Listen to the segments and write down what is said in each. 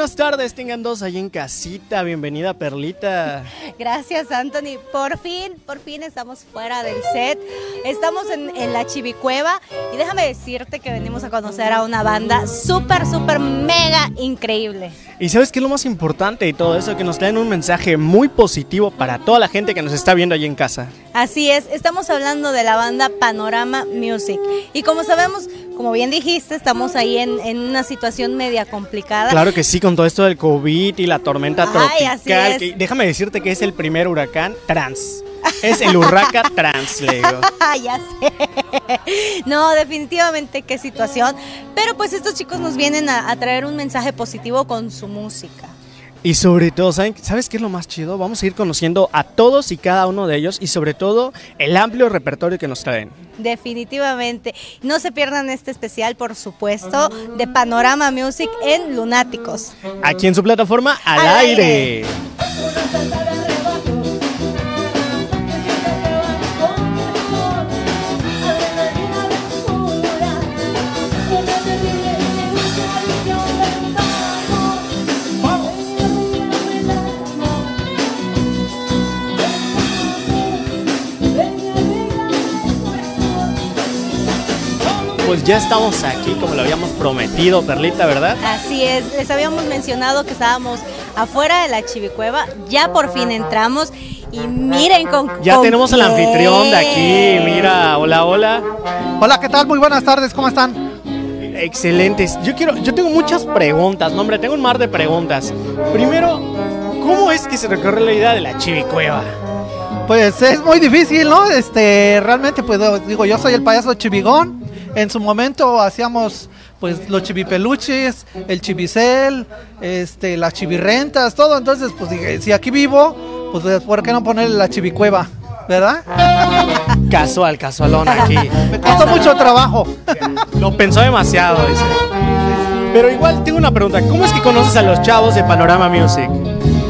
buenas tardes, tengan dos ahí en casita. Bienvenida, Perlita. Gracias, Anthony. Por fin, por fin estamos fuera del set. Estamos en, en la Chivicueva y déjame decirte que venimos a conocer a una banda súper, súper, mega increíble. Y sabes qué es lo más importante de todo eso, que nos traen un mensaje muy positivo para toda la gente que nos está viendo ahí en casa. Así es, estamos hablando de la banda Panorama Music. Y como sabemos, como bien dijiste, estamos ahí en, en una situación media complicada. Claro que sí, con todo esto del COVID y la tormenta Ay, tropical. que- déjame decirte que es el primer huracán trans. Es el huracán trans, le digo. ya sé. No, definitivamente qué situación. Pero pues estos chicos nos vienen a, a traer un mensaje positivo con su música. Y sobre todo, ¿saben- ¿sabes qué es lo más chido? Vamos a ir conociendo a todos y cada uno de ellos y sobre todo el amplio repertorio que nos traen. Definitivamente. No se pierdan este especial, por supuesto, de Panorama Music en Lunáticos. Aquí en su plataforma Al, Al aire. aire. Pues ya estamos aquí como lo habíamos prometido, Perlita, ¿verdad? Así es, les habíamos mencionado que estábamos afuera de la Chivicueva, ya por fin entramos y miren con Ya con tenemos al anfitrión de aquí, mira, hola, hola. Hola, ¿qué tal? Muy buenas tardes, ¿cómo están? Excelentes. Yo quiero, yo tengo muchas preguntas, no, hombre, tengo un mar de preguntas. Primero, ¿cómo es que se recorre la idea de la chivicueva? Pues es muy difícil, ¿no? Este, realmente, pues digo, yo soy el payaso chivigón. En su momento hacíamos pues los chivipeluches, el chivicel, este, las chivirrentas, todo. Entonces, pues dije, si aquí vivo, pues ¿por qué no ponerle la chivicueva? ¿Verdad? Casual, casualón aquí. Me costó mucho trabajo. Lo pensó demasiado, dice. Pero igual tengo una pregunta. ¿Cómo es que conoces a los chavos de Panorama Music?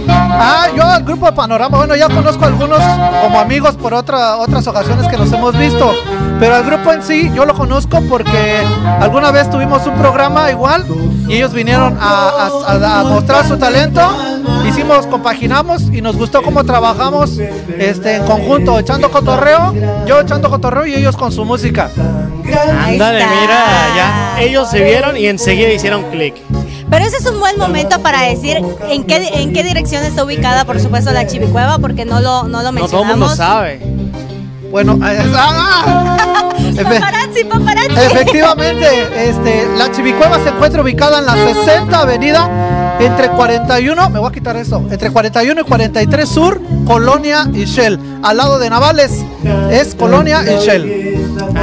Ah, yo al grupo de Panorama, bueno, ya conozco a algunos como amigos por otra, otras ocasiones que nos hemos visto, pero al grupo en sí yo lo conozco porque alguna vez tuvimos un programa igual y ellos vinieron a, a- a- a mostrar su talento, hicimos, compaginamos y nos gustó cómo trabajamos este, en conjunto, echando cotorreo, yo echando cotorreo y ellos con su música. Ándale, mira, ya. Ellos se vieron y enseguida hicieron clic. Pero ese es un buen momento para decir en qué, en qué dirección está ubicada, por supuesto, la Chivicueva, porque no lo, no lo No todo el mundo mencionamos. sabe. Bueno, eh, ¡ah! Efe- Paparazzi, paparazzi. Efectivamente, este, la Chivicueva se encuentra ubicada en la 60 Avenida entre 41, me voy a quitar eso, entre 41 y 43 Sur, Colonia y Shell, al lado de Navales, es Colonia y Shell.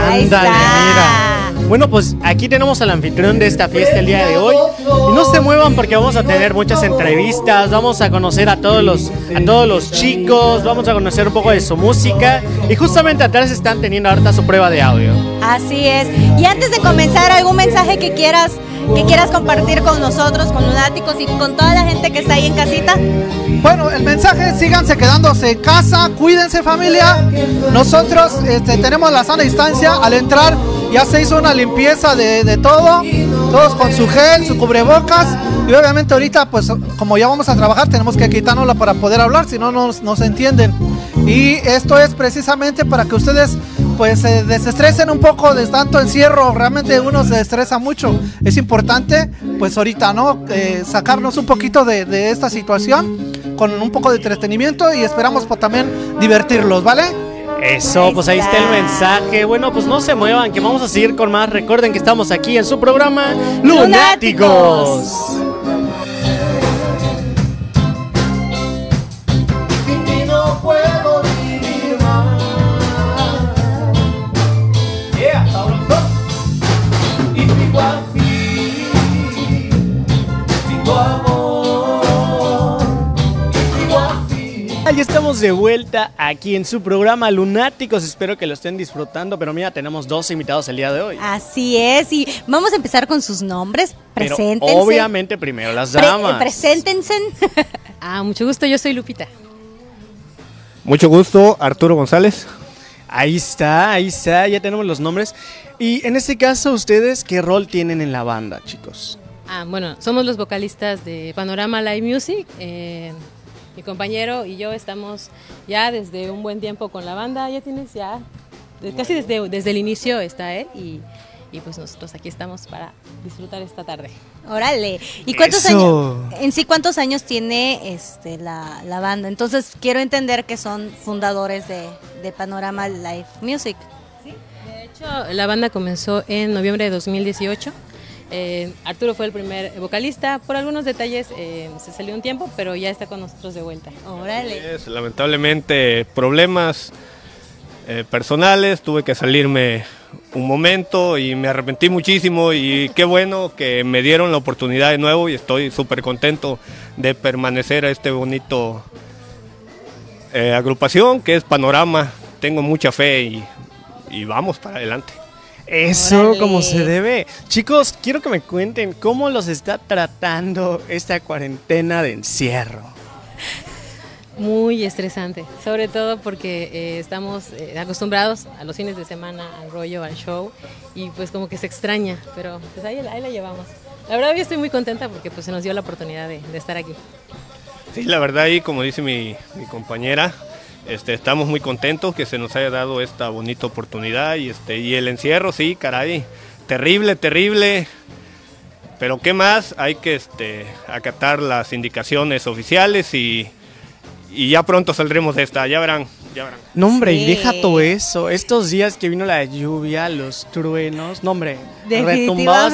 Ahí mira. Bueno, pues aquí tenemos al anfitrión de esta fiesta el día de hoy. Y no se muevan porque vamos a tener muchas entrevistas, vamos a conocer a todos los a todos los chicos, vamos a conocer un poco de su música y justamente atrás están teniendo ahorita su prueba de audio. Así es. Y antes de comenzar, algún mensaje que quieras que quieras compartir con nosotros, con Lunáticos y con toda la gente que está ahí en casita. Bueno, el mensaje, síganse quedándose en casa, cuídense familia. Nosotros este, tenemos la sana distancia. Al entrar ya se hizo una limpieza de, de todo, todos con su gel, su cubrebocas. Y obviamente ahorita, pues como ya vamos a trabajar, tenemos que quitárnosla para poder hablar, si no no se entienden. Y esto es precisamente para que ustedes pues se desestresen un poco de tanto encierro, realmente uno se estresa mucho. Es importante pues ahorita, ¿no? Eh, sacarnos un poquito de, de esta situación con un poco de entretenimiento y esperamos pues, también divertirlos, ¿vale? Eso, pues ahí está el mensaje. Bueno, pues no se muevan, que vamos a seguir con más. Recuerden que estamos aquí en su programa Lunáticos. Ya estamos de vuelta aquí en su programa Lunáticos. Espero que lo estén disfrutando. Pero mira, tenemos dos invitados el día de hoy. Así es. Y vamos a empezar con sus nombres. Pero Preséntense. obviamente primero las Pre- damas. preséntense. Ah, mucho gusto, yo soy Lupita. Mucho gusto, Arturo González. Ahí está, ahí está, ya tenemos los nombres. Y en este caso, ¿ustedes qué rol tienen en la banda, chicos? Ah, bueno, somos los vocalistas de Panorama Live Music. eh, mi compañero y yo estamos ya desde un buen tiempo con la banda. Ya tienes ya, casi desde, desde el inicio está él y, y pues nosotros aquí estamos para disfrutar esta tarde. Órale. ¿Y cuántos Eso. años? En sí, ¿cuántos años tiene este la, la banda? Entonces, quiero entender que son fundadores de, de Panorama Live Music. De hecho, la banda comenzó en noviembre de 2018. Eh, Arturo fue el primer vocalista. Por algunos detalles eh, se salió un tiempo, pero ya está con nosotros de vuelta. Órale. Es, lamentablemente problemas eh, personales, tuve que salirme un momento y me arrepentí muchísimo y qué bueno que me dieron la oportunidad de nuevo y estoy súper contento de permanecer a este bonito eh, agrupación que es Panorama. Tengo mucha fe y, y vamos para adelante. Eso Órale. como se debe. Chicos, quiero que me cuenten cómo los está tratando esta cuarentena de encierro. Muy estresante, sobre todo porque eh, estamos eh, acostumbrados a los fines de semana, al rollo, al show, y pues como que se extraña, pero pues ahí, ahí la llevamos. La verdad yo estoy muy contenta porque pues se nos dio la oportunidad de, de estar aquí. Sí, la verdad y como dice mi, mi compañera, este, estamos muy contentos que se nos haya dado esta bonita oportunidad y este y el encierro, sí, caray, terrible, terrible. Pero qué más, hay que este, acatar las indicaciones oficiales y, y ya pronto saldremos de esta, ya verán, ya verán. No, hombre, y deja todo eso. Estos días que vino la lluvia, los truenos, no, hombre, de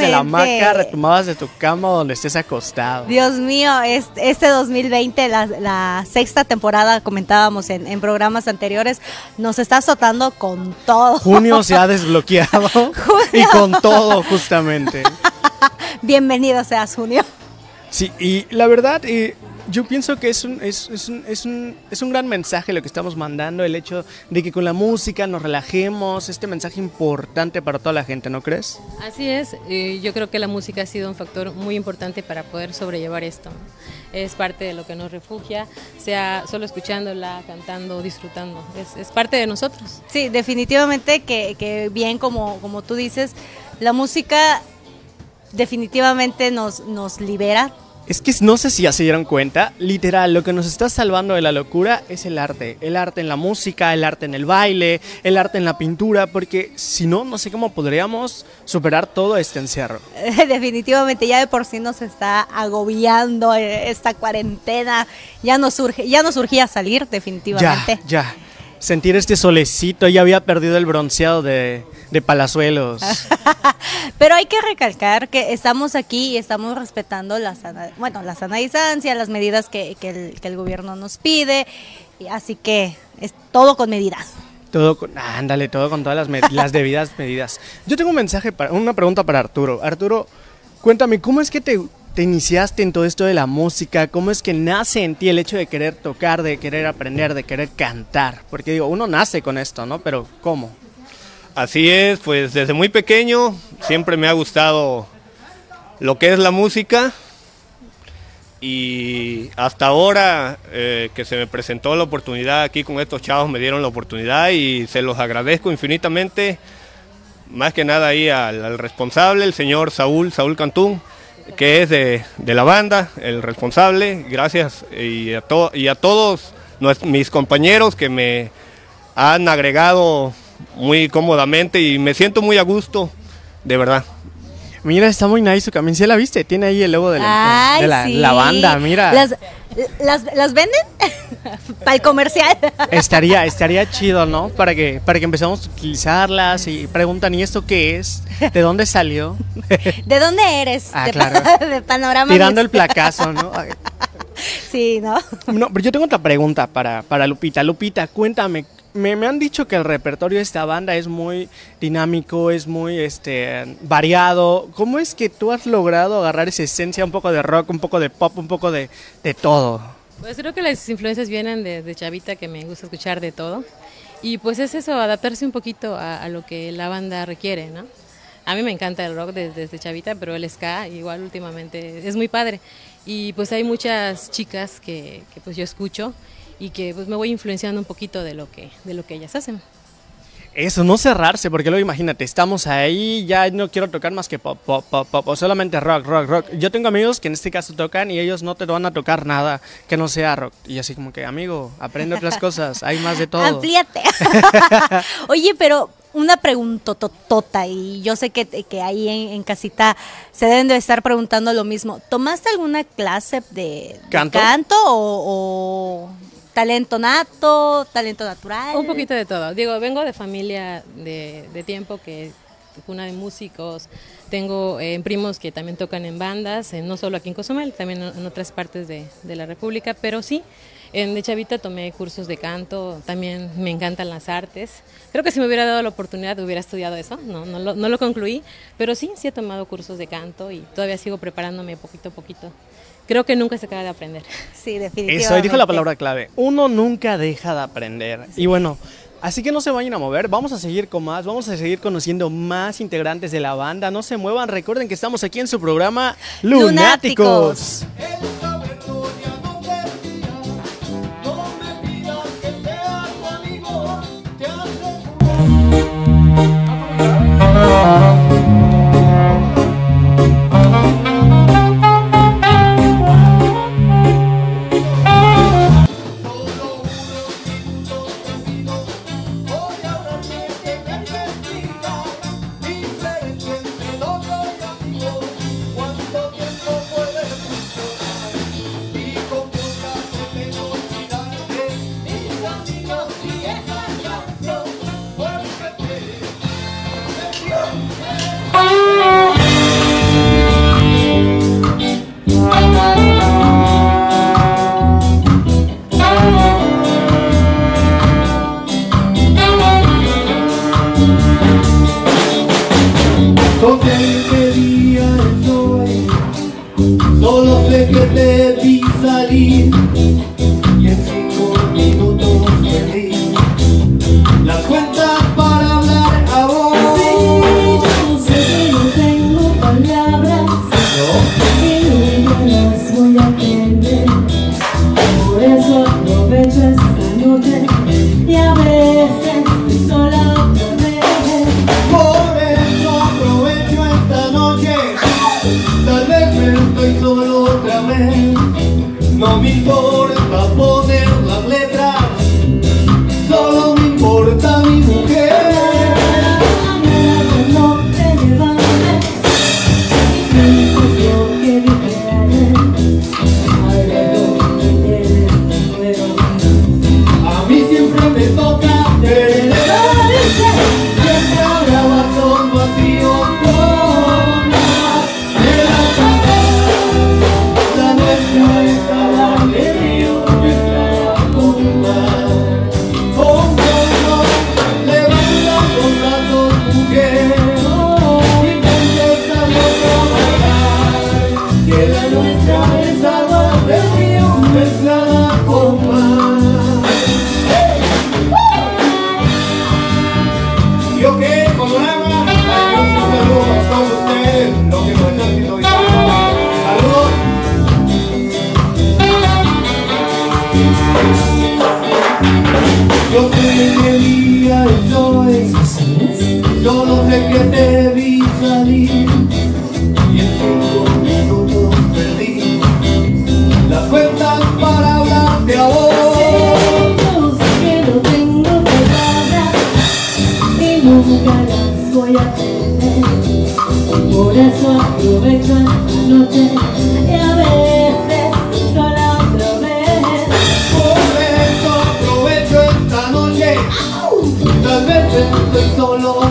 la hamaca, retumbabas de tu cama donde estés acostado. Dios mío, es- este 2020, la, la sexta temporada, comentábamos en, en programas anteriores, nos está azotando con todo. Junio se ha desbloqueado y con todo, justamente. Bienvenido seas, Junio. Sí, y la verdad, eh, yo pienso que es un, es, es un, es, un, es un gran mensaje lo que estamos mandando, el hecho de que con la música nos relajemos, este mensaje importante para toda la gente, ¿no crees? Así es, eh, yo creo que la música ha sido un factor muy importante para poder sobrellevar esto. Es parte de lo que nos refugia, sea solo escuchándola, cantando, disfrutando, es, es parte de nosotros. Sí, definitivamente que, que bien como, como tú dices, la música definitivamente nos, nos libera. Es que no sé si ya se dieron cuenta, literal, lo que nos está salvando de la locura es el arte. El arte en la música, el arte en el baile, el arte en la pintura, porque si no, no sé cómo podríamos superar todo este encierro. definitivamente ya de por sí nos está agobiando eh, esta cuarentena. Ya nos surge, ya nos surgía salir, Ya, definitivamente. ya. Sentir este solecito, ya había perdido el bronceado de, de Palazuelos. Pero hay que recalcar que estamos aquí y estamos respetando la sana, bueno, la sana distancia, las medidas que, que el, que el gobierno nos pide. y así que es todo con medida. Todo con, ándale, todo con todas las, med- las debidas medidas. Yo tengo un mensaje, para, una pregunta para Arturo. Arturo, cuéntame, ¿cómo es que te, te iniciaste en todo esto de la música? ¿Cómo es que nace en ti el hecho de querer tocar, de querer aprender, de querer cantar? Porque digo, uno nace con esto, ¿no? Pero ¿cómo? Así es, pues desde muy pequeño siempre me ha gustado lo que es la música y hasta ahora eh, que se me presentó la oportunidad aquí con estos chavos me dieron la oportunidad y se los agradezco infinitamente, más que nada ahí al, responsable, el señor Saúl, Saúl Cantún, que es de, de la banda, el responsable, gracias y a, y a todos mis compañeros que me han agregado muy cómodamente y me siento muy a gusto, de verdad. Mira, está muy nice su camisa. ¿Sí la viste? Tiene ahí el logo de la, Ay, de la, sí. la banda, mira. ¿Las, las, las venden? Para el comercial. Estaría, estaría chido, ¿no? Para que, para que empezamos a utilizarlas y preguntan, ¿y esto qué es? ¿De dónde salió? ¿De dónde eres? Ah, de, claro. de Panorama. Tirando el placazo, ¿no? Sí, ¿no? No, pero yo tengo otra pregunta para, para Lupita. Lupita, cuéntame. Me, me han dicho que el repertorio de esta banda es muy dinámico, es muy este variado. ¿Cómo es que tú has logrado agarrar esa esencia, un poco de rock, un poco de pop, un poco de, de todo? Pues creo que las influencias vienen de, chavita, que me gusta escuchar de todo. Y pues es eso, adaptarse un poquito a, lo que la banda requiere, ¿no? A mí me encanta el rock desde, desde chavita, pero el ska igual últimamente es muy padre. Y pues hay muchas chicas que, que pues yo escucho y que pues me voy influenciando un poquito de lo que, de lo que ellas hacen. Eso, no cerrarse, porque luego imagínate, estamos ahí, ya no quiero tocar más que pop, pop, pop, pop, o solamente rock, rock, rock. Yo tengo amigos que en este caso tocan y ellos no te van a tocar nada que no sea rock. Y así como que, amigo, aprende otras cosas, hay más de todo. Amplíate. Oye, pero una pregunta totota y yo sé que, que ahí en, en casita se deben de estar preguntando lo mismo. ¿Tomaste alguna clase de, de ¿Canto? canto o, o talento nato, talento natural? Un poquito de todo. Digo, vengo de familia de, de tiempo que una de músicos. Tengo eh, primos que también tocan en bandas, eh, no solo aquí en Cozumel, también en, otras partes de, de la República, pero sí, en de chavita tomé cursos de canto, también me encantan las artes. Creo que si me hubiera dado la oportunidad hubiera estudiado eso, no, no, lo, no lo concluí, pero sí, sí he tomado cursos de canto y todavía sigo preparándome poquito a poquito. Creo que nunca se acaba de aprender. Sí, definitivamente. Eso, ahí dijo la palabra clave. Uno nunca deja de aprender. Y bueno, así que no se vayan a mover. Vamos a seguir con más. Vamos a seguir conociendo más integrantes de la banda. No se muevan. Recuerden que estamos aquí en su programa Lunáticos. Lunáticos.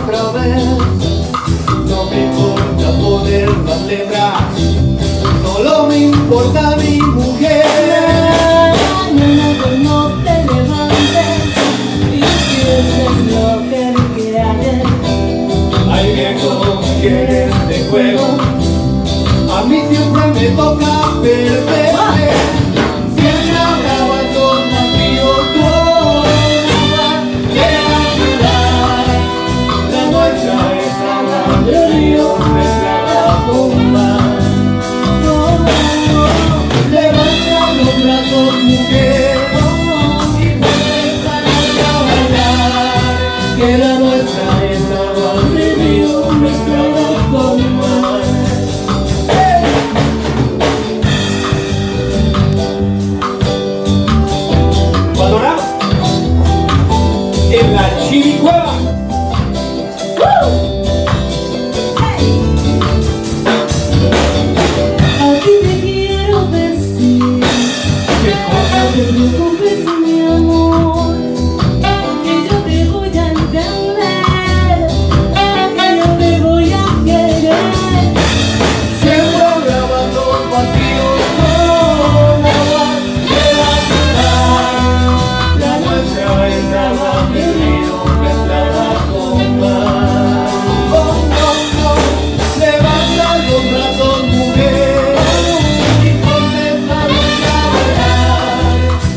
Otra vez.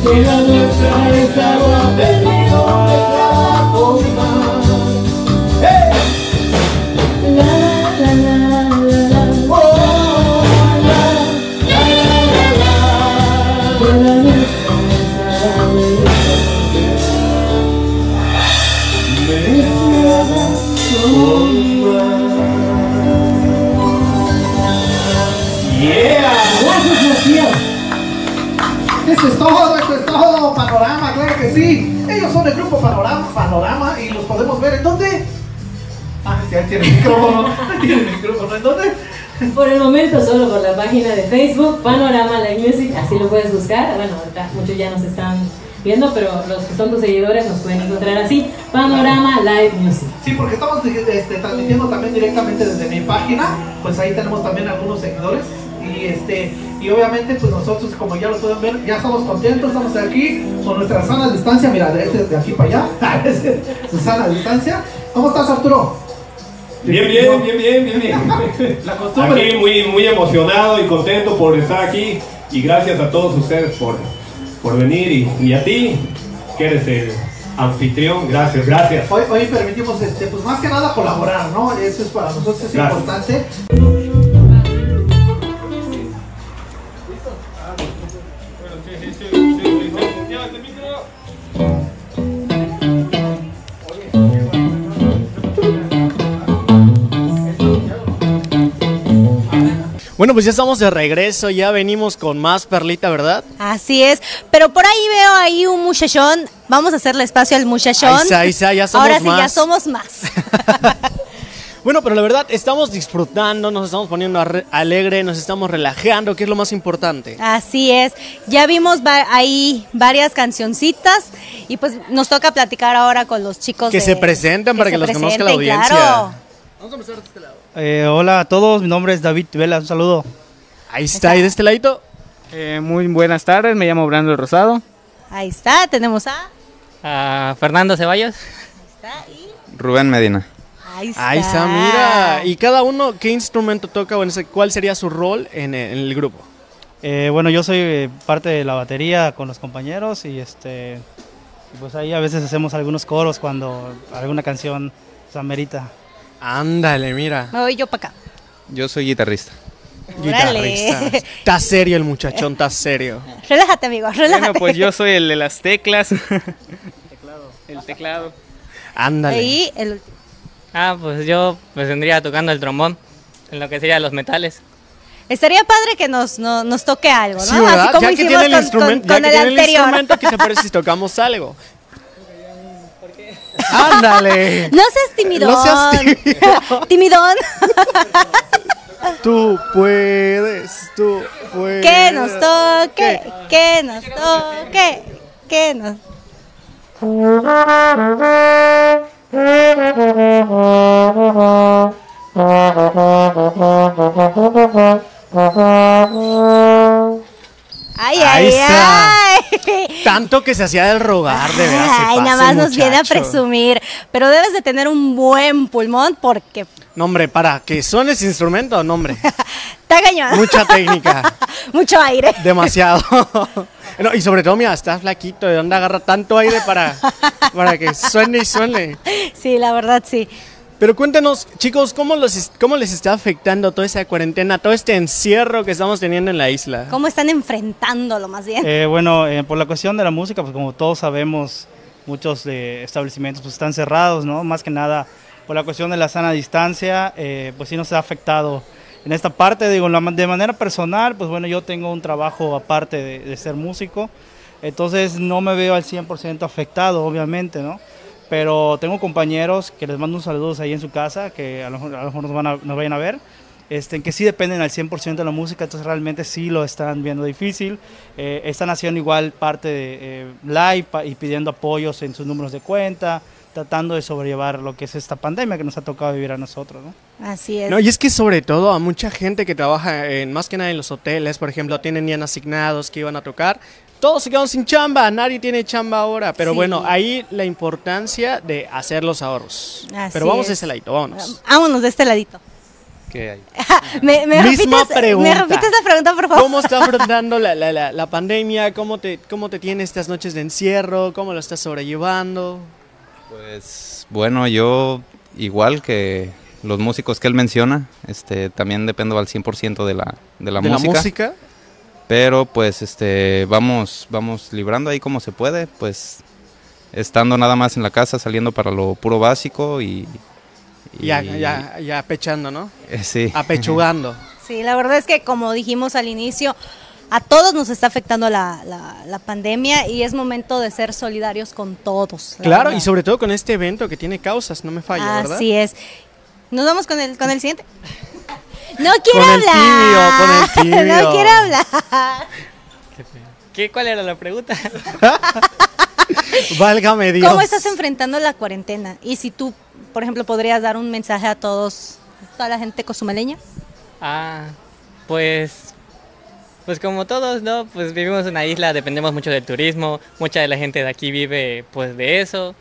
Bailar. Que la Solo por la página de Facebook, Panorama Live Music, así lo puedes buscar. Bueno, muchos ya nos están viendo, pero los que son tus seguidores nos pueden encontrar así, Panorama Live Music. Sí, porque estamos este, transmitiendo también directamente desde mi página. Pues ahí tenemos también algunos seguidores. Y este y obviamente pues nosotros como ya lo pueden ver, ya estamos contentos, estamos aquí con nuestra sana distancia, mira, de, este, de aquí para allá, sana distancia. ¿Cómo estás Arturo? Bien, bien, bien, bien, bien, bien. La costumbre. Aquí muy, muy emocionado y contento por estar aquí y gracias a todos ustedes por, por venir y, y a ti, que eres el anfitrión, gracias, gracias. Hoy, hoy permitimos, este, pues más que nada colaborar, ¿no? Eso es para nosotros es Gracias. importante. Bueno, pues ya estamos de regreso, ya venimos con más perlita, ¿verdad? Así es, pero por ahí veo ahí un muchachón. Vamos a hacerle espacio al muchachón. Ahí está, ahí está, ya somos Ahora sí, ya más. somos más. Bueno, pero la verdad, estamos disfrutando, nos estamos poniendo alegre, nos estamos relajando, que es lo más importante. Así es. Ya vimos ahí varias cancioncitas y pues nos toca platicar ahora con los chicos. Que de- se presenten para que los conozca la audiencia. claro. Eh, hola a todos, mi nombre es David Vela, un saludo. Ahí está, y de este ladito. Eh, muy buenas tardes, me llamo Brando Rosado. Ahí está, tenemos a. A Fernando Ceballos. está, y Rubén Medina. ahí está. Ahí está, mira. Y cada uno, ¿qué instrumento toca o en ese- cuál sería su rol en el, en el grupo? Eh, bueno, yo soy eh, parte de la batería con los compañeros y este, pues ahí a veces hacemos algunos coros cuando alguna canción se amerita. Ándale, mira. Me voy yo para acá. Yo soy guitarrista. Guitarrista. Está serio el muchachón, está serio. Relájate, amigo, relájate. Bueno, pues yo soy el de las teclas. El teclado. Ándale. Ahí el Ah, pues yo pues vendría tocando el trombón, en lo que sería los metales. Estaría padre que nos, no- nos toque algo, ¿no? Sí, ¿verdad? Así como ya que hicimos tiene el con, instrumento, con- ya con que el tiene el anterior. instrumento, ¿qué te parece si tocamos algo? Ándale. No seas timidón. No seas tímido. timidón. Tú puedes, tú puedes. que nos toque, que nos toque, que nos... Ay, Ahí ay. Tanto que se hacía del rogar, de se Ay, nada más nos viene a presumir. Pero debes de tener un buen pulmón porque No, hombre, para que suene ese instrumento, no, hombre. está cañón. Mucha técnica. Mucho aire. Demasiado. No, y sobre todo, mira, está flaquito. ¿De dónde agarra tanto aire para, para que suene y suene? Sí, la verdad sí. Pero cuéntenos, chicos, ¿cómo, los, ¿cómo les está afectando toda esa cuarentena, todo este encierro que estamos teniendo en la isla? ¿Cómo están enfrentándolo más bien? Eh, bueno, eh, por la cuestión de la música, pues como todos sabemos, muchos de establecimientos pues, están cerrados, ¿no? Más que nada por la cuestión de la sana distancia, eh, pues sí nos ha afectado. En esta parte, digo, de manera personal, pues bueno, yo tengo un trabajo aparte de, de ser músico, entonces no me veo al 100% afectado, obviamente, ¿no? Pero tengo compañeros que les mando un saludo ahí en su casa, que a lo mejor, a lo mejor nos, van a, nos vayan a ver, este, que sí dependen al 100% de la música, entonces realmente sí lo están viendo difícil. Eh, están haciendo igual parte de eh, live y pidiendo apoyos en sus números de cuenta, tratando de sobrellevar lo que es esta pandemia que nos ha tocado vivir a nosotros. ¿no? Así es. No, y es que sobre todo a mucha gente que trabaja en, más que nada en los hoteles, por ejemplo, tienen ya asignados que iban a tocar. Todos se quedaron sin chamba, nadie tiene chamba ahora. Pero Sí. bueno, ahí la importancia de hacer los ahorros. Así pero vamos es. de ese ladito, vámonos. Vámonos de este ladito. ¿Qué hay? ¿Me, me Misma repites, pregunta. ¿Me repites la pregunta, por favor? ¿Cómo está afrontando la, la- la- la pandemia? ¿Cómo te, ¿Cómo te tiene estas noches de encierro? ¿Cómo lo estás sobrellevando? Pues bueno, yo igual que los músicos que él menciona, este, también dependo al 100% de la, de la ¿De música. la música? Pero pues este, vamos, vamos librando ahí como se puede, pues estando nada más en la casa, saliendo para lo puro básico y... y- Ya, ya, ya pechando, ¿no? eh, sí. Apechugando. Sí, la verdad es que como dijimos al inicio, a todos nos está afectando la, la- la pandemia y es momento de ser solidarios con todos. la Claro, verdad. y sobre todo con este evento que tiene causas, no me falla, ¿verdad? Así es. ¿Nos vamos con el, con el siguiente? No quiero Con el hablar. tibio, con el tibio. No quiero hablar. ¿Qué, ¿Cuál era la pregunta? Válgame Dios. ¿Cómo estás enfrentando la cuarentena? Y si tú, por ejemplo, podrías dar un mensaje a todos, toda la gente cozumeleña. Ah, pues, pues como todos, ¿no? Pues vivimos en una isla, dependemos mucho del turismo, mucha de la gente de aquí vive pues de eso.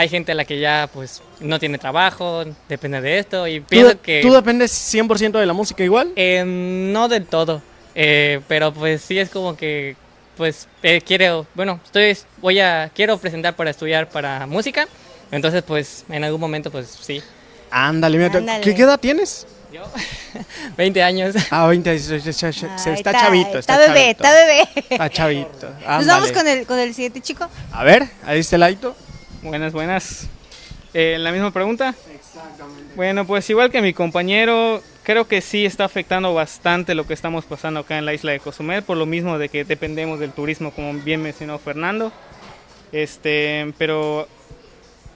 Hay gente a la que ya pues no tiene trabajo, depende de esto y ¿Tú, que... ¿Tú dependes 100% de la música igual? Eh, no del todo, eh, pero pues sí es como que pues eh, quiero, bueno, estoy, voy a, quiero presentar para estudiar para música, entonces pues en algún momento pues sí. Ándale, mira, Ándale. ¿qué, edad tienes? 20 años. Ah, 20, se- se- se- se- Ay, está, chavito. Está, bebé, chavito. está bebé. Está chavito. Nos vamos con el, con el siguiente chico. A ver, ahí está el ladito. Buenas, buenas. Eh, ¿La misma pregunta? Exactamente. Bueno, pues igual que mi compañero, creo que sí está afectando bastante lo que estamos pasando acá en la isla de Cozumel, por lo mismo de que dependemos del turismo, como bien mencionó Fernando. Este, pero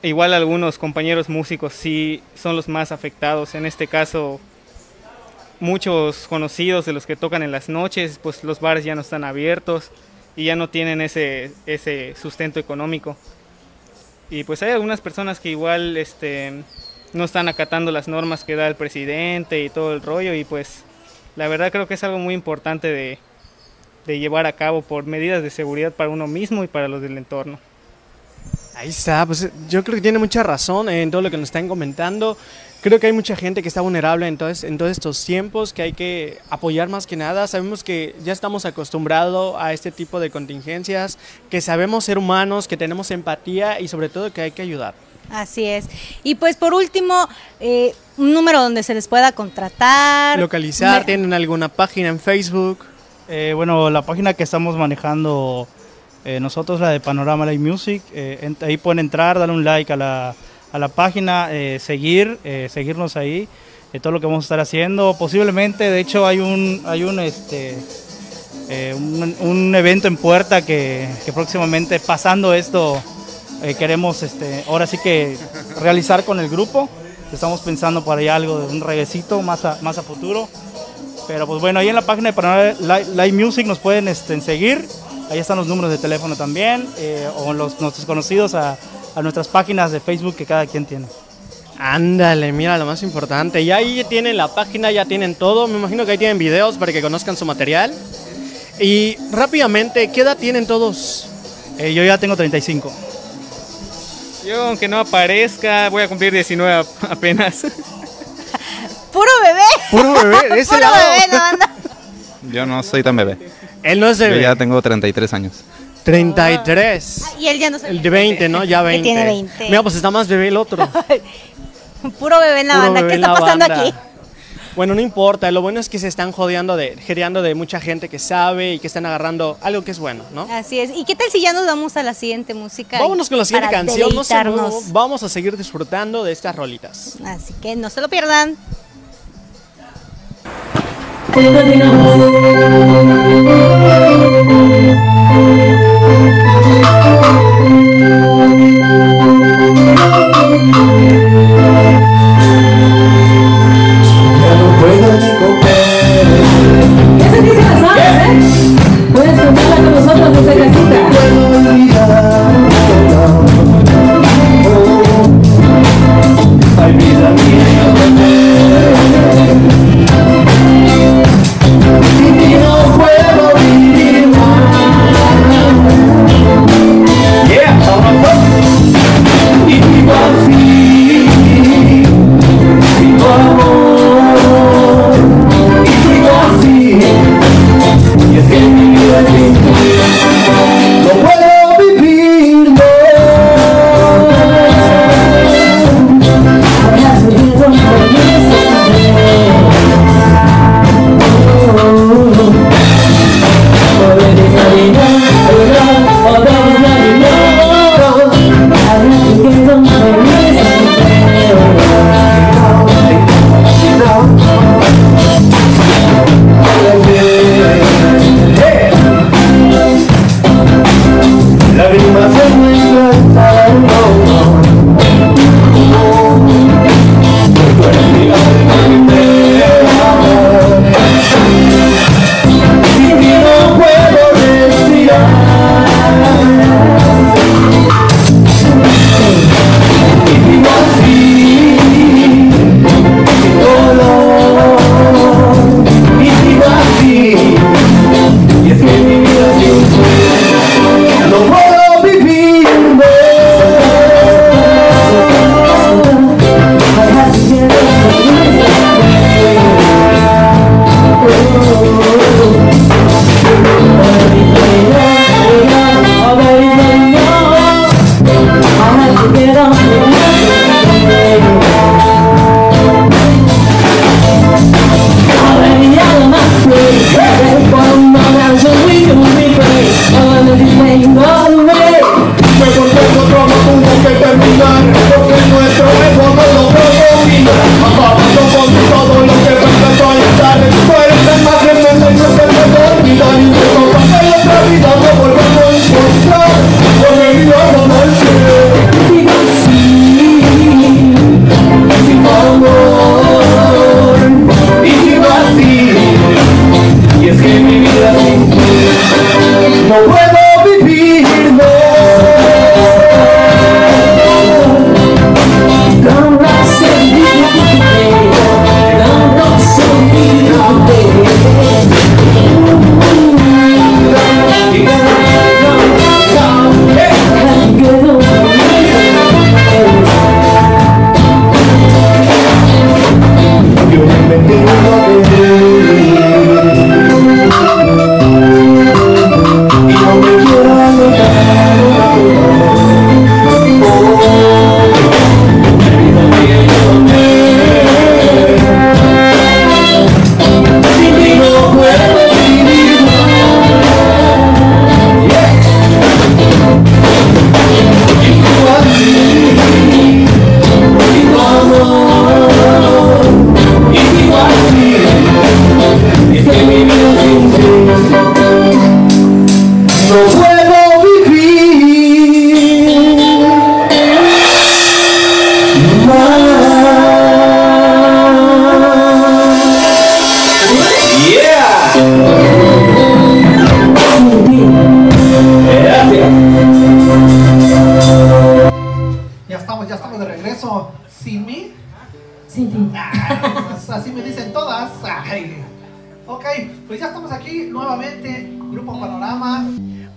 igual algunos compañeros músicos sí son los más afectados. En este caso, muchos conocidos de los que tocan en las noches, pues los bares ya no están abiertos y ya no tienen ese, ese sustento económico. Y pues hay algunas personas que igual este, no están acatando las normas que da el presidente y todo el rollo y pues la verdad creo que es algo muy importante de, de llevar a cabo por medidas de seguridad para uno mismo y para los del entorno. Ahí está, pues yo creo que tiene mucha razón en todo lo que nos están comentando. Creo que hay mucha gente que está vulnerable en todos, en todos estos tiempos, que hay que apoyar más que nada. Sabemos que ya estamos acostumbrados a este tipo de contingencias, que sabemos ser humanos, que tenemos empatía y sobre todo que hay que ayudar. Así es. Y pues por último, eh, un número donde se les pueda contratar. Localizar, Me- tienen alguna página en Facebook. Eh, bueno, la página que estamos manejando eh, nosotros, la de Panorama Live Music, eh, ahí pueden entrar, darle un like a la, a la página, eh, seguir, eh, seguirnos ahí, eh, todo lo que vamos a estar haciendo. Posiblemente, de hecho, hay un, hay un, este, eh, un, un evento en puerta que, que próximamente, pasando esto, eh, queremos, este, ahora sí que realizar con el grupo. Estamos pensando por ahí algo de un reguecito más a, más a futuro. Pero pues bueno, ahí en la página de Live, Live Music nos pueden este, seguir. Ahí están los números de teléfono también. eh, o los, nuestros conocidos a, a nuestras páginas de Facebook que cada quien tiene. Ándale, mira lo más importante. Y ahí tienen la página, ya tienen todo. Me imagino que ahí tienen videos para que conozcan su material. Y rápidamente, ¿qué edad tienen todos? Eh, yo ya tengo 35. Yo aunque no aparezca, voy a cumplir 19 ap- apenas. Puro bebé. Puro bebé, de ese Puro lado. bebé, la banda. Yo no soy tan bebé. Él no es Yo de ya tengo 33 años. 33. Y él ya no se El de 20, ¿no? Ya Que 20. tiene 20. Mira, pues está más bebé el otro. Puro bebé en la Puro banda. ¿Qué está pasando banda. aquí? Bueno, no importa. Lo bueno es que se están jodeando de, jodeando de mucha gente que sabe y que están agarrando algo que es bueno, ¿no? Así es. ¿Y qué tal si ya nos vamos a la siguiente música? Vámonos con la siguiente para canción. No se muevan, vamos a seguir disfrutando de estas rolitas. Así que no se lo pierdan. Continuamos.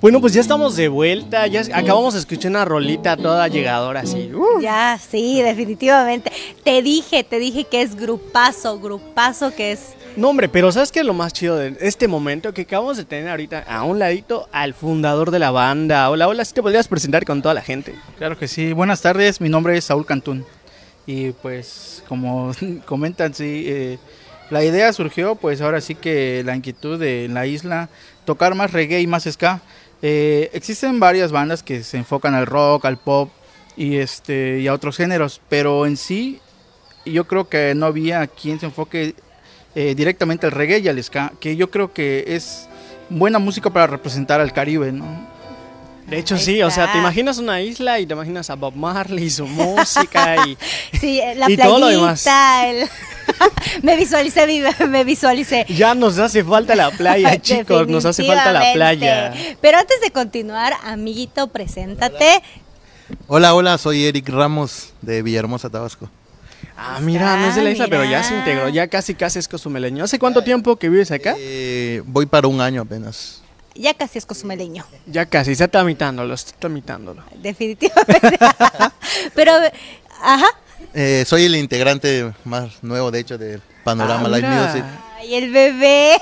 Bueno, pues ya estamos de vuelta. Ya acabamos de escuchar una rolita toda llegadora así. Uh. Ya, sí, definitivamente. Te dije, te dije que es grupazo, grupazo que es. No, hombre, pero ¿sabes qué es lo más chido de este momento? Que acabamos de tener ahorita a un ladito al fundador de la banda. Hola, hola, ¿sí te podrías presentar con toda la gente? Claro que sí. Buenas tardes, mi nombre es Saúl Cantún. Y pues, como comentan, sí, eh, la idea surgió, pues ahora sí que la inquietud de en la isla tocar más reggae y más ska. Eh, existen varias bandas que se enfocan al rock, al pop y este y a otros géneros, pero en sí yo creo que no había quien se enfoque eh, directamente al reggae y al ska, que yo creo que es buena música para representar al Caribe, ¿no? De hecho, sí, o sea, te imaginas una isla y te imaginas a Bob Marley y su música y, Sí, la y playita, todo lo demás. el- me visualicé, me visualicé. Ya nos hace falta la playa, chicos, nos hace falta la playa. Pero antes de continuar, amiguito, preséntate. Hola, hola, soy Eric Ramos de Villahermosa, Tabasco. Ah, mira, no es de la isla, pero ya se integró, ya casi casi es cozumeleño. ¿Hace cuánto tiempo que vives acá? Eh, voy para un año apenas. Ya casi es cozumeleño, Ya casi, está tramitándolo, está tramitándolo. definitivamente. Pero, ajá. Eh, soy el integrante más nuevo, de hecho, del Panorama Ah, Live. Music. Y el bebé.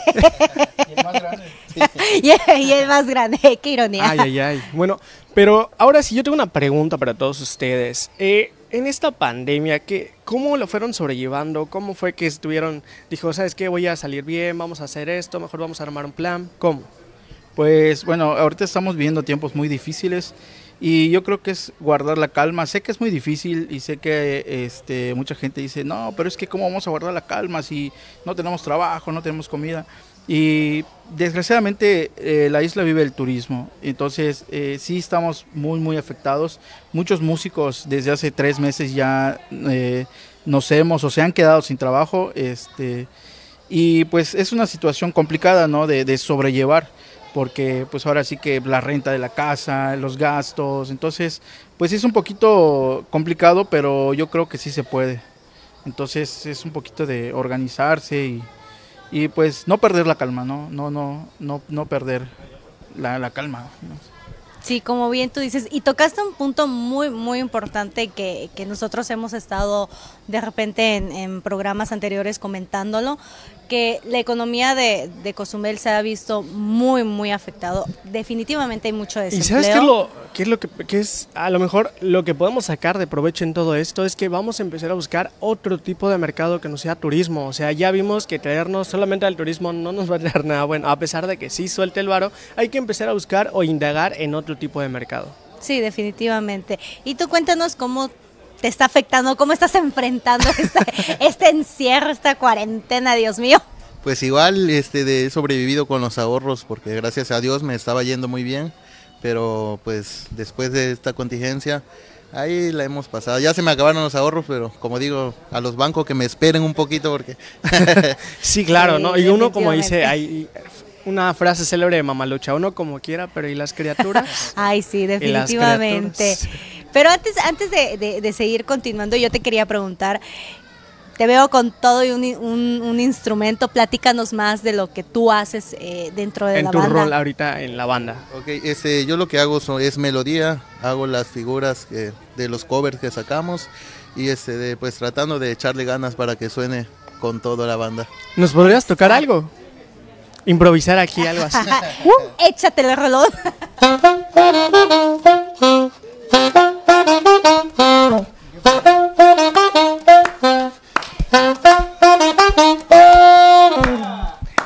y, el, y el más grande, qué ironía. Ay, ay, ay. Bueno, pero ahora sí, yo tengo una pregunta para todos ustedes. Eh, en esta pandemia, ¿qué, ¿cómo lo fueron sobrellevando? ¿Cómo fue que estuvieron? Dijo, ¿sabes qué? Voy a salir bien, vamos a hacer esto, mejor vamos a armar un plan. ¿Cómo? Pues bueno, ahorita estamos viviendo tiempos muy difíciles y yo creo que es guardar la calma. Sé que es muy difícil y sé que este, mucha gente dice, no, pero es que cómo vamos a guardar la calma si no tenemos trabajo, no tenemos comida. Y desgraciadamente eh, la isla vive el turismo, entonces eh, sí estamos muy, muy afectados. Muchos músicos desde hace tres meses ya eh, nos hemos o se han quedado sin trabajo. Este, y pues es una situación complicada, ¿no? De, de sobrellevar, porque pues ahora sí que la renta de la casa, los gastos, entonces pues es un poquito complicado, pero yo creo que sí se puede. Entonces es un poquito de organizarse y, y pues no perder la calma, ¿no? No, no, no, no perder la, la calma. Sí, como bien tú dices, y tocaste un punto muy, muy importante que, que nosotros hemos estado de repente en, en programas anteriores comentándolo, que la economía de, de Cozumel se ha visto muy, muy afectado. Definitivamente hay mucho ¿Y desempleo. sabes qué es lo, qué es lo que qué es a lo mejor lo que podemos sacar de provecho en todo esto es que vamos a empezar a buscar otro tipo de mercado que no sea turismo, o sea, ya vimos que traernos solamente al turismo no nos va a traer nada bueno, a pesar de que sí suelte el varo, hay que empezar a buscar o indagar en otro tipo de mercado. Sí, definitivamente. Y tú cuéntanos cómo te está afectando, cómo estás enfrentando esta- este encierro, esta cuarentena, Dios mío. Pues igual este, de, he sobrevivido con los ahorros porque gracias a Dios me estaba yendo muy bien, pero pues después de esta contingencia ahí la hemos pasado. Ya se me acabaron los ahorros, pero como digo, a los bancos que me esperen un poquito porque... Sí, claro, ¿no? Y uno como dice, hay una frase célebre de Mamalucha, uno como quiera, pero ¿y las criaturas? Ay, sí, definitivamente. Pero antes, antes de, de- de seguir continuando, yo te quería preguntar, te veo con todo y un, un- un instrumento, platícanos más de lo que tú haces eh, dentro de en la tu banda. rol ahorita en la banda. Ok, este, yo lo que hago son- es melodía, hago las figuras que- de los covers que sacamos y este, de, pues tratando de echarle ganas para que suene con toda la banda. ¿Nos podrías tocar algo? Improvisar aquí algo así. Échate el reloj.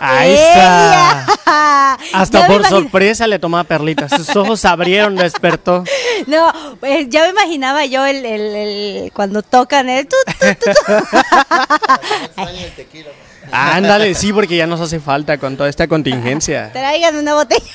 Ahí está. Hasta Ya por imagino- sorpresa le tomaba perlitas. Sus ojos se abrieron, despertó. No, pues ya me imaginaba yo el, el- el- cuando tocan el tu, tu, tu, tu. Ándale, sí, porque ya nos hace falta con toda esta contingencia. Traigan una botella.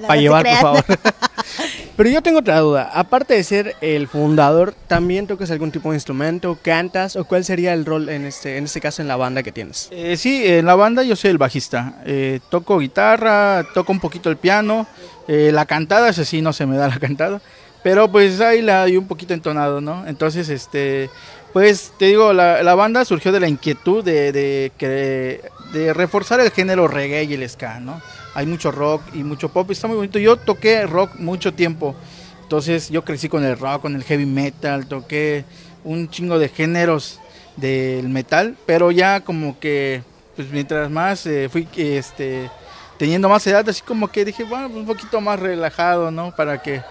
No, Para llevar, por favor. Pero yo tengo otra duda. Aparte de ser el fundador, ¿también tocas algún tipo de instrumento? ¿Cantas? ¿O cuál sería el rol en este, en este caso en la banda que tienes? Eh, sí, en la banda yo soy el bajista. Eh, toco guitarra, toco un poquito el piano. eh, la cantada, ese sí no se me da la cantada. pero pues ahí la hay un poquito entonado, ¿no? Entonces, este, pues te digo, la, la banda surgió de la inquietud de, de, que- de reforzar el género reggae y el ska, ¿no? Hay mucho rock y mucho pop, y está muy bonito. Yo toqué rock mucho tiempo, entonces yo crecí con el rock, con el heavy metal, toqué un chingo de géneros del metal, pero ya como que, pues mientras más eh, fui, este, teniendo más edad, así como que dije, bueno, pues, un poquito más relajado, ¿no? Para que,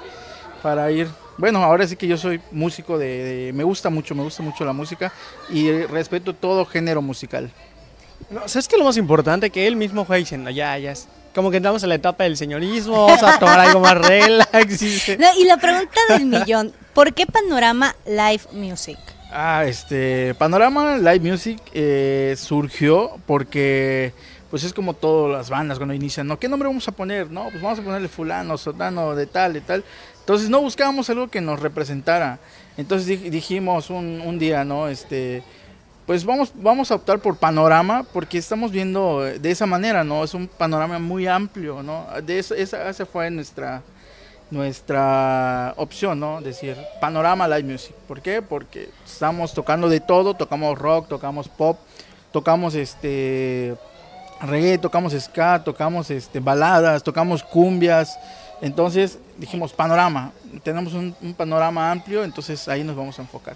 para ir. Bueno, ahora sí que yo soy músico de, de- me gusta mucho, me gusta mucho la música y respeto todo género musical. No, ¿Sabes qué es lo más importante? Que él mismo fue diciendo, ya, ya. es- Como que entramos en la etapa del señorismo, vamos a tomar algo más relax. y dice, No, y la pregunta del millón, ¿por qué Panorama Live Music? Ah, este, Panorama Live Music eh, surgió porque, pues es como todas las bandas cuando inician, ¿no? ¿Qué nombre vamos a poner? No, pues vamos a ponerle fulano, sotano, de tal, de tal. Entonces no buscábamos algo que nos representara. Entonces di- dijimos un, un día, ¿no? Este, pues vamos, vamos a optar por panorama porque estamos viendo eh, de esa manera, ¿no? Es un panorama muy amplio, ¿no? De esa, esa fue nuestra, nuestra opción, ¿no? Decir, panorama live music. ¿Por qué? Porque estamos tocando de todo, tocamos rock, tocamos pop, tocamos este reggae, tocamos ska, tocamos este baladas, tocamos cumbias. Entonces dijimos panorama, tenemos un, un panorama amplio, entonces ahí nos vamos a enfocar.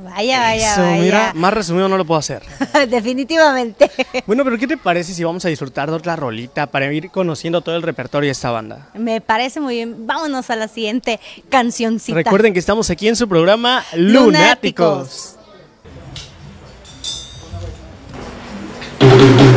Vaya, vaya, Eso, vaya. mira, más resumido no lo puedo hacer. Definitivamente. Bueno, pero ¿qué te parece si vamos a disfrutar de otra rolita para ir conociendo todo el repertorio de esta banda? Me parece muy bien. Vámonos a la siguiente cancioncita. Recuerden que estamos aquí en su programa Lunáticos. Dígame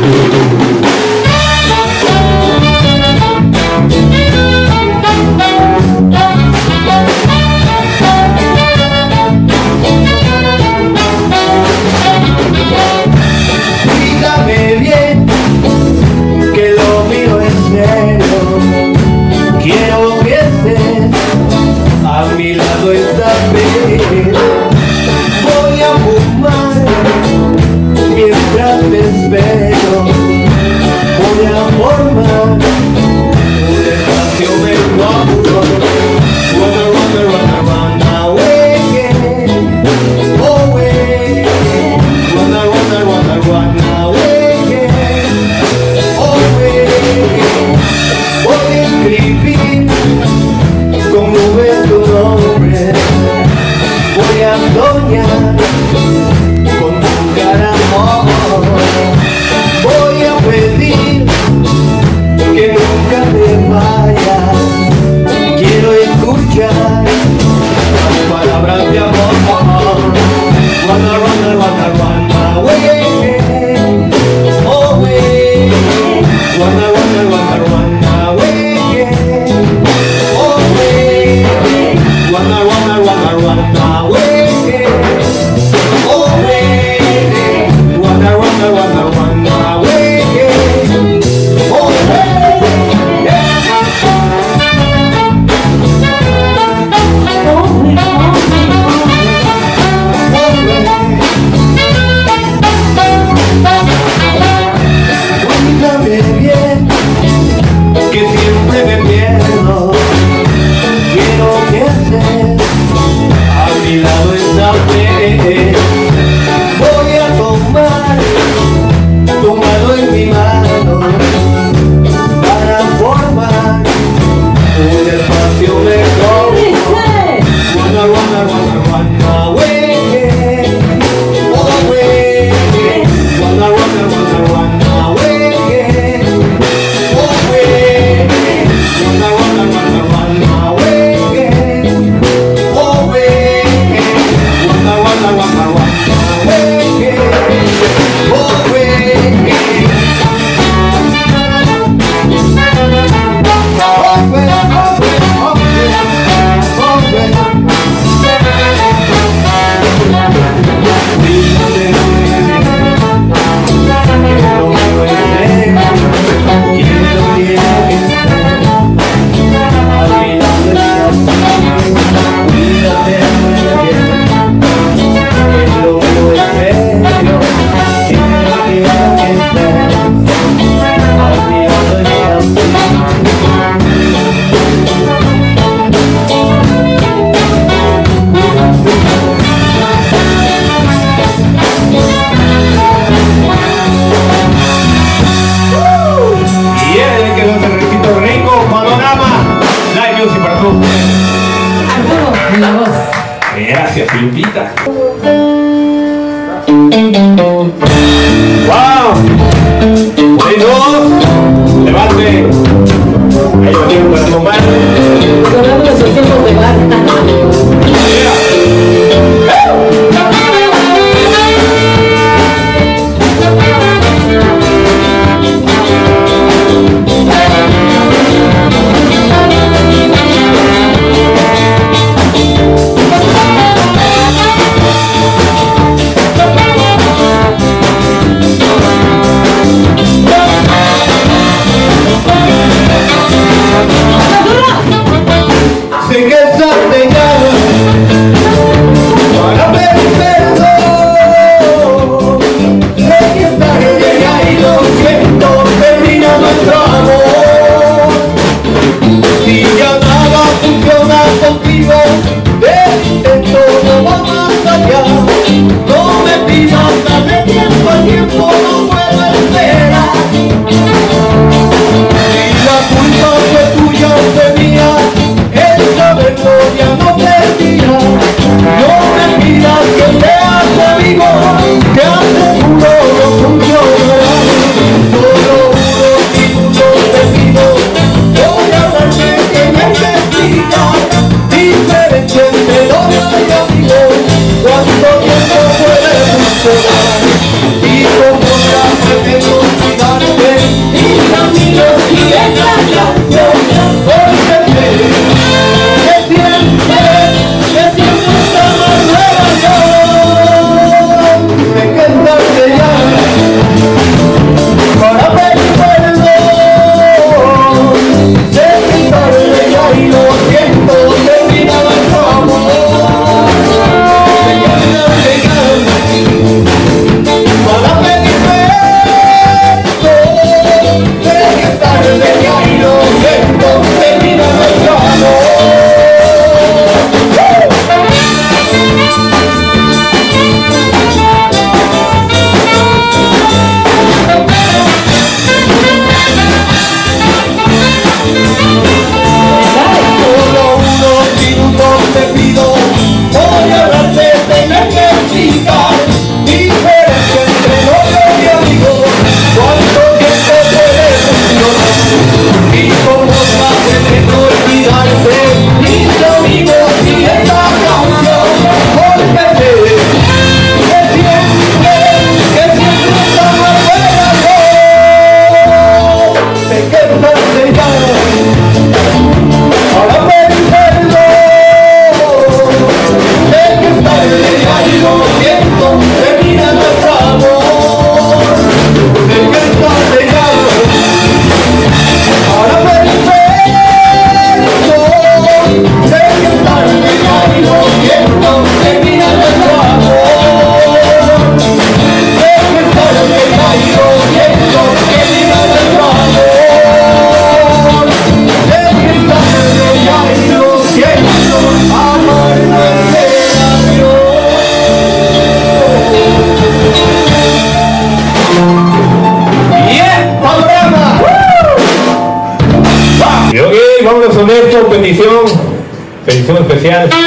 petición especial.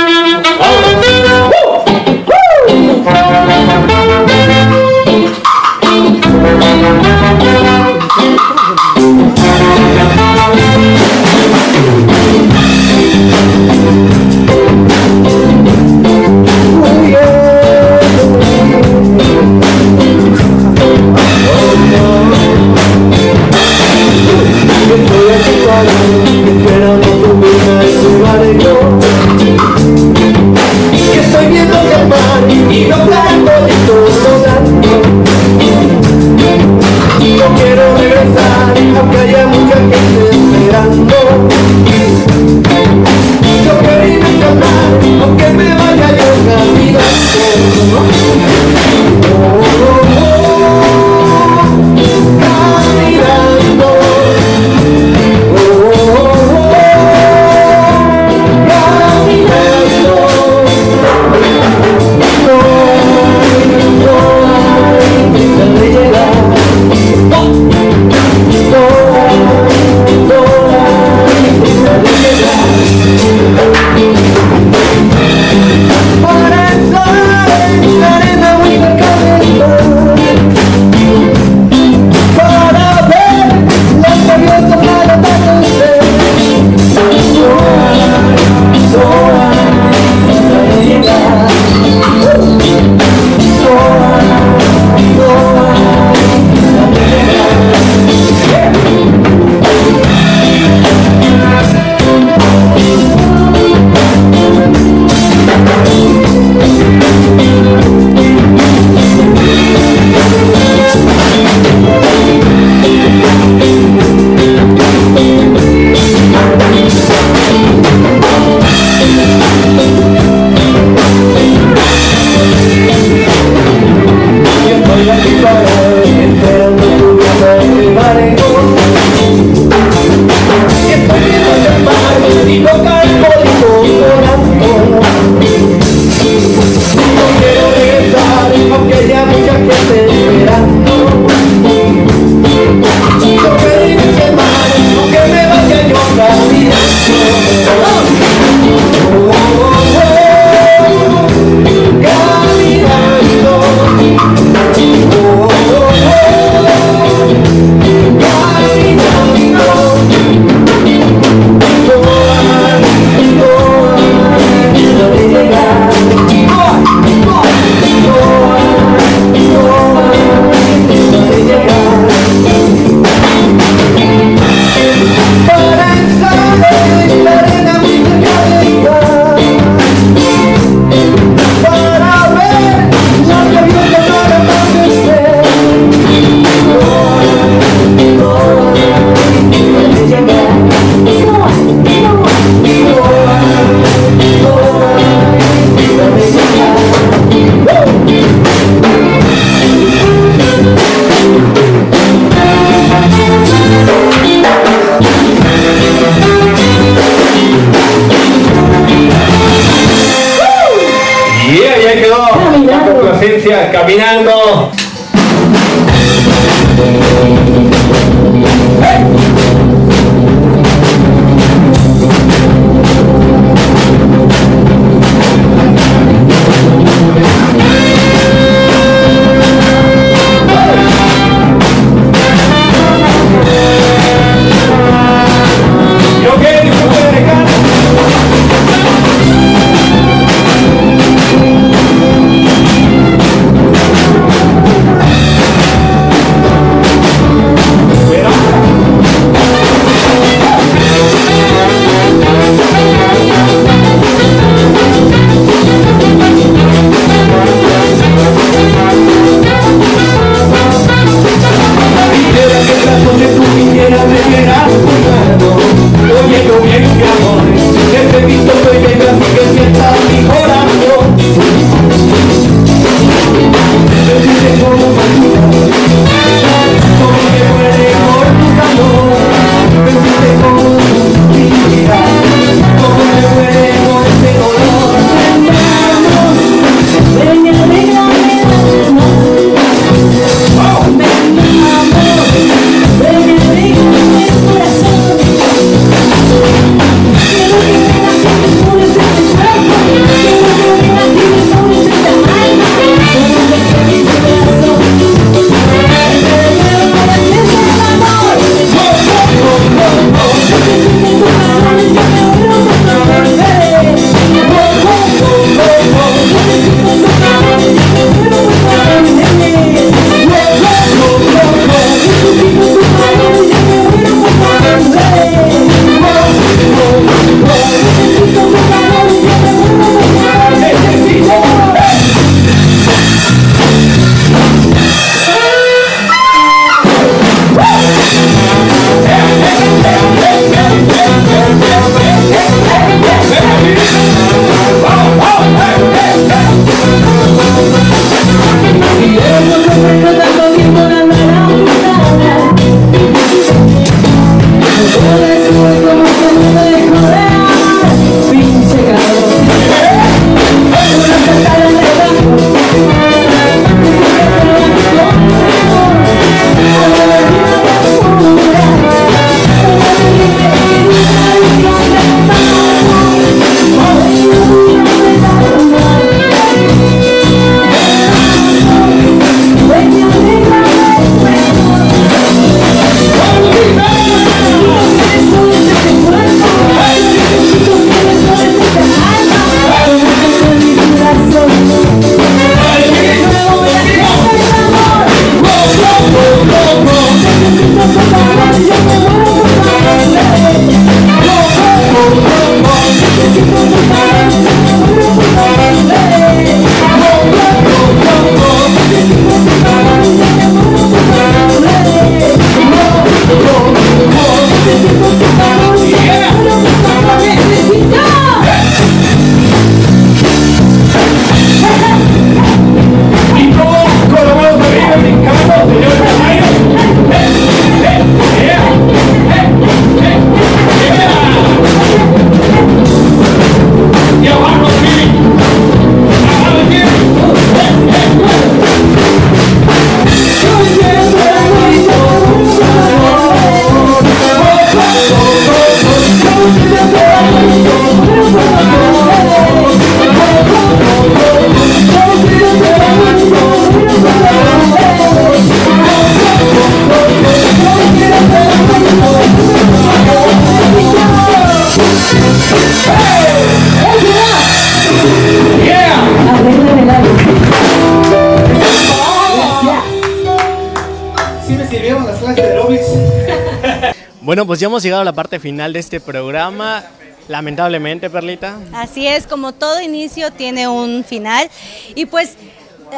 Bueno, pues ya hemos llegado a la parte final de este programa. Lamentablemente, Perlita. Así es, como todo inicio tiene un final. Y pues,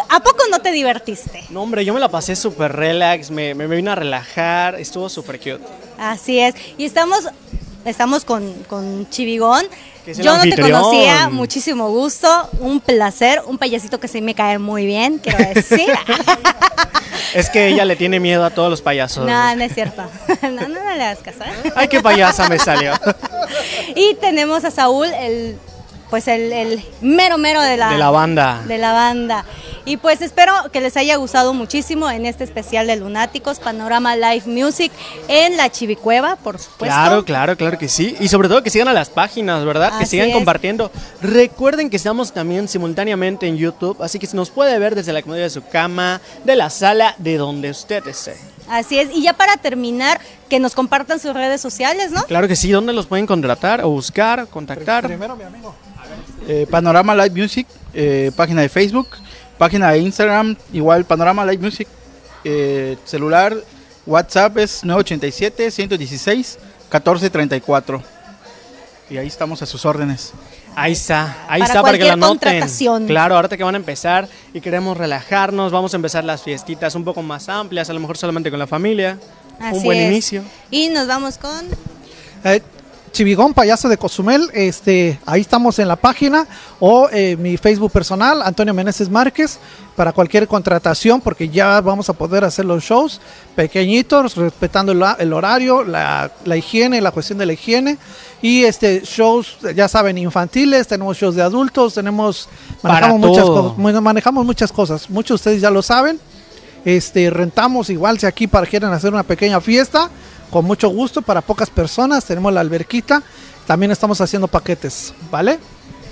¿a poco no te divertiste? No, hombre, yo me la pasé súper relax, me, me vine a relajar, estuvo súper cute. Así es. Y estamos, estamos con, con Chivigón. Yo no te conocía, muchísimo gusto, un placer, un payasito que sí me cae muy bien, quiero decir. Es que ella le tiene miedo a todos los payasos. no, no es cierto. No, no, no le hagas caso. ¿eh? Ay, qué payasa me salió. Y tenemos a Saúl, el pues el, el mero mero de la, De la banda. de la banda. Y pues espero que les haya gustado muchísimo en este especial de Lunáticos, Panorama Live Music en la Chivicueva, por supuesto. Claro, claro, claro que sí. Y sobre todo que sigan a las páginas, ¿verdad? que sigan es. compartiendo. Recuerden que estamos también simultáneamente en YouTube, así que se nos puede ver desde la comodidad de su cama, de la sala, de donde usted esté. Así es. Y ya para terminar, que nos compartan sus redes sociales, ¿no? Claro que sí, ¿dónde los pueden contratar o buscar, contactar? Eh, Panorama Live Music, eh, página de Facebook, página de Instagram, igual Panorama Live Music, eh, celular, WhatsApp es 987-116-1434. Y ahí estamos a sus órdenes. Ahí está, ahí Para está para que la noten. contratación. Claro, ahorita que van a empezar y queremos relajarnos, vamos a empezar las fiestitas un poco más amplias, a lo mejor solamente con la familia. Así un buen es. inicio. Y nos vamos con... Eh, Chivigón, payaso de Cozumel, este, ahí estamos en la página o eh, mi Facebook personal, Antonio Meneses Márquez, para cualquier contratación, porque ya vamos a poder hacer los shows pequeñitos, respetando el, el horario, la, la higiene, la cuestión de la higiene, y este shows, ya saben, infantiles, tenemos shows de adultos, tenemos, Para manejamos muchas, cosas, manejamos muchas cosas, muchos de ustedes ya lo saben, este, rentamos igual si aquí para quieren hacer una pequeña fiesta, con mucho gusto para pocas personas. Tenemos la alberquita. También estamos haciendo paquetes, ¿vale?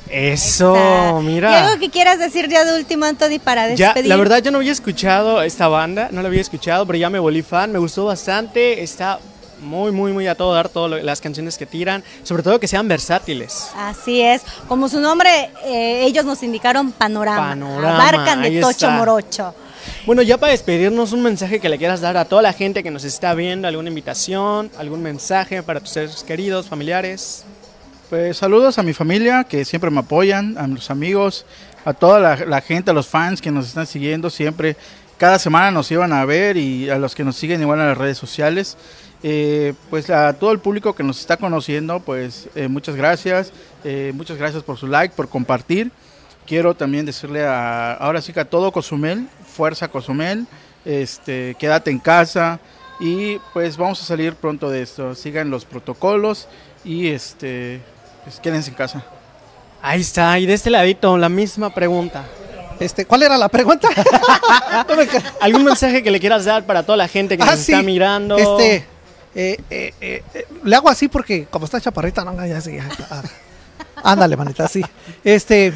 Eso, ¿Y mira. algo que quieras decir ya de último, Anthony, para Ya, despedir? la verdad yo no había escuchado esta banda, no la había escuchado, pero ya me volví fan, me gustó bastante, está muy, muy, muy a todo dar todas las canciones que tiran, sobre todo que sean versátiles. Así es. Como su nombre, eh, ellos nos indicaron panorama. Panorama, Abarcan de tocho está. morocho. Bueno, ya para despedirnos, un mensaje que le quieras dar a toda la gente que nos está viendo, alguna invitación, algún mensaje para tus seres queridos, familiares. Pues saludos a mi familia que siempre me apoyan, a mis amigos, a toda la, la gente, a los fans que nos están siguiendo siempre. Cada semana nos iban a ver y a los que nos siguen igual en las redes sociales. Eh, pues a todo el público que nos está conociendo, pues eh, muchas gracias. Eh, muchas gracias por su like, por compartir. Quiero también decirle a, ahora sí que a todo Cozumel, fuerza Cozumel, este, quédate en casa y pues vamos a salir pronto de esto. Sigan los protocolos y este, pues quédense en casa. Ahí está, y de este ladito, la misma pregunta. Este, ¿Cuál era la pregunta? ¿Algún mensaje que le quieras dar para toda la gente que Ah, nos sí. está mirando? Este, eh, eh, eh, eh, le hago así porque como está chaparrita, no, ya sí. ya. Ándale, manita, sí. Este,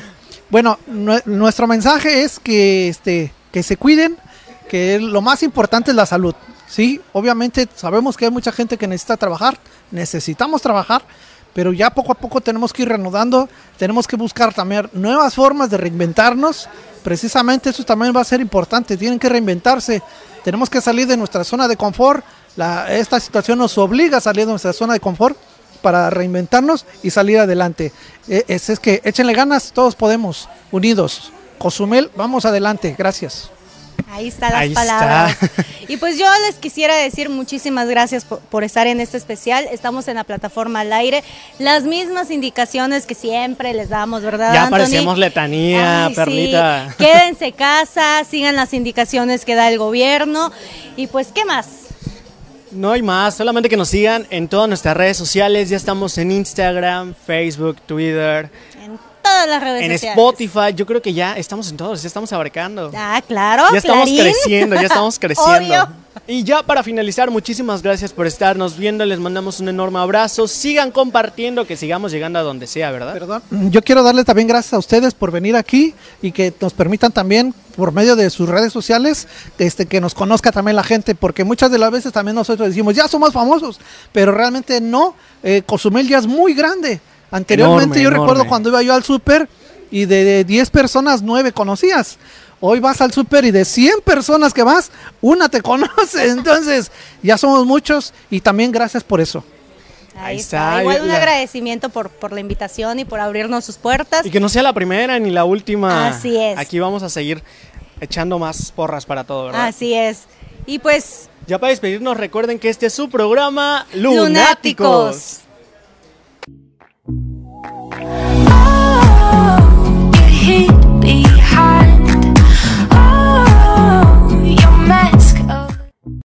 bueno, nue- nuestro mensaje es que, este, que se cuiden, que lo más importante es la salud. Sí, obviamente sabemos que hay mucha gente que necesita trabajar, necesitamos trabajar, pero ya poco a poco tenemos que ir reanudando, tenemos que buscar también nuevas formas de reinventarnos. Precisamente eso también va a ser importante, tienen que reinventarse, tenemos que salir de nuestra zona de confort. La- esta situación nos obliga a salir de nuestra zona de confort para reinventarnos y salir adelante. Es, es que échenle ganas, todos podemos, unidos. Cozumel, vamos adelante, gracias. Ahí están las Ahí está. palabras. Y pues yo les quisiera decir muchísimas gracias por, por estar en este especial. Estamos en la plataforma al aire. Las mismas indicaciones que siempre les damos, ¿verdad? Ya Anthony? parecíamos letanía, Ay, sí. perlita. Quédense casa, sigan las indicaciones que da el gobierno. Y pues, ¿qué más? No hay más, solamente que nos sigan en todas nuestras redes sociales. Ya estamos en Instagram, Facebook, Twitter, En todas las redes en sociales. Spotify. Yo creo que ya estamos en todos, ya estamos abarcando. Ah, claro. Ya estamos Clarín. creciendo, ya estamos creciendo. Obvio. Y ya para finalizar, muchísimas gracias por estarnos viendo. Les mandamos un enorme abrazo. Sigan compartiendo, que sigamos llegando a donde sea, ¿verdad? Perdón. Yo quiero darles también gracias a ustedes por venir aquí y que nos permitan también por medio de sus redes sociales este que nos conozca también la gente porque muchas de las veces también nosotros decimos ya somos famosos pero realmente no eh, Cozumel ya es muy grande anteriormente Enorme, yo enorme. recuerdo cuando iba yo al súper y de de 10 personas 9 conocías Hoy vas al súper y de 100 personas que vas, una te conoce. Entonces, ya somos muchos y también gracias por eso. Ahí, Ahí está. está, Igual un la- agradecimiento por, por la invitación y por abrirnos sus puertas. Y que no sea la primera ni la última. Así es. Aquí vamos a seguir echando más porras para todo, ¿verdad? Así es. Y pues, Ya para despedirnos, recuerden que este es su programa Lunáticos. Lunáticos. Oh, could he be?